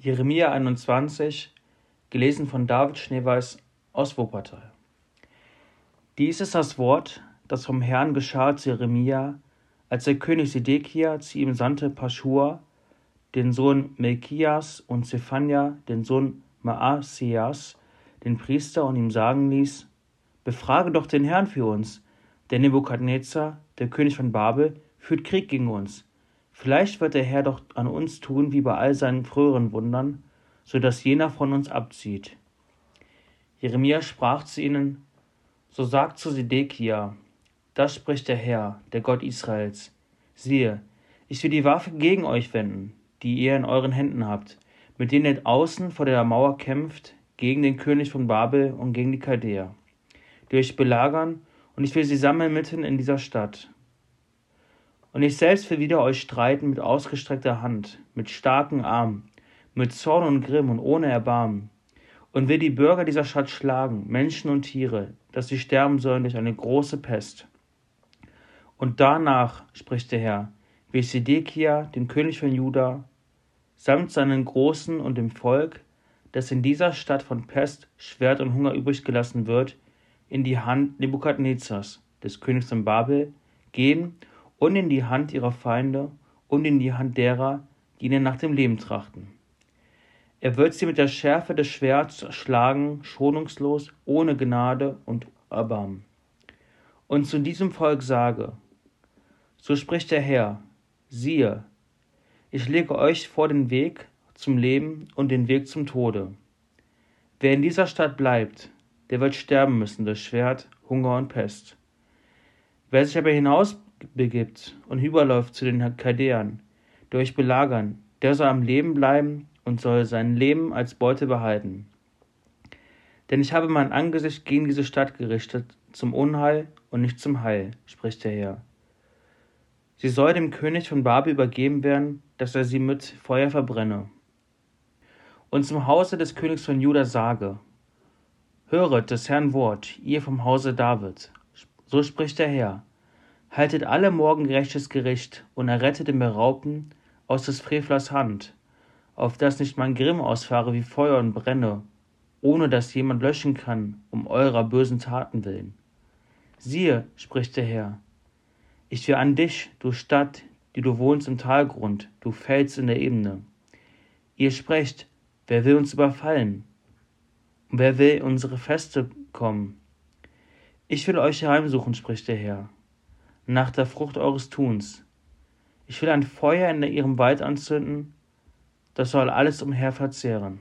Jeremia 21, gelesen von David Schneeweiß aus Wuppertal. Dies ist das Wort, das vom Herrn geschah zu Jeremia, als der König Sedekia zu ihm sandte Paschur, den Sohn Melchias und Zephania, den Sohn Maasias, den Priester, und ihm sagen ließ: Befrage doch den Herrn für uns, denn Nebukadnezar, der König von Babel, führt Krieg gegen uns. Vielleicht wird der Herr doch an uns tun wie bei all seinen früheren Wundern, so dass jener von uns abzieht. Jeremia sprach zu ihnen, so sagt zu Sedekia, das spricht der Herr, der Gott Israels. Siehe, ich will die Waffe gegen euch wenden, die ihr in euren Händen habt, mit denen ihr außen vor der Mauer kämpft, gegen den König von Babel und gegen die Chaldäer, die euch belagern, und ich will sie sammeln mitten in dieser Stadt. Und ich selbst will wieder euch streiten mit ausgestreckter Hand, mit starken Armen, mit Zorn und Grimm und ohne Erbarmen, und will die Bürger dieser Stadt schlagen, Menschen und Tiere, dass sie sterben sollen durch eine große Pest. Und danach, spricht der Herr, will ich Sedekia, den König von Juda, samt seinen Großen und dem Volk, das in dieser Stadt von Pest, Schwert und Hunger übrig gelassen wird, in die Hand Nebukadnezars, des Königs von Babel, geben und in die Hand ihrer Feinde und in die Hand derer, die ihnen nach dem Leben trachten. Er wird sie mit der Schärfe des Schwerts schlagen, schonungslos, ohne Gnade und Erbarmen. Und zu diesem Volk sage, so spricht der Herr, siehe, ich lege euch vor den Weg zum Leben und den Weg zum Tode. Wer in dieser Stadt bleibt, der wird sterben müssen durch Schwert, Hunger und Pest. Wer sich aber hinaus begibt und überläuft zu den Chaldäern, die euch belagern, der soll am Leben bleiben und soll sein Leben als Beute behalten. Denn ich habe mein Angesicht gegen diese Stadt gerichtet, zum Unheil und nicht zum Heil, spricht der Herr. Sie soll dem König von Babel übergeben werden, dass er sie mit Feuer verbrenne. Und zum Hause des Königs von Juda sage, Höret des Herrn Wort, ihr vom Hause David. So spricht der Herr. Haltet alle morgen gerechtes Gericht und errettet den Beraubten aus des Frevlers Hand, auf dass nicht mein Grimm ausfahre wie Feuer und brenne, ohne dass jemand löschen kann, um eurer bösen Taten willen. Siehe, spricht der Herr, ich will an dich, du Stadt, die du wohnst im Talgrund, du Fels in der Ebene. Ihr sprecht, wer will uns überfallen? Und wer will unsere Feste kommen? Ich will euch heimsuchen, spricht der Herr nach der Frucht eures Tuns. Ich will ein Feuer in ihrem Wald anzünden, das soll alles umher verzehren.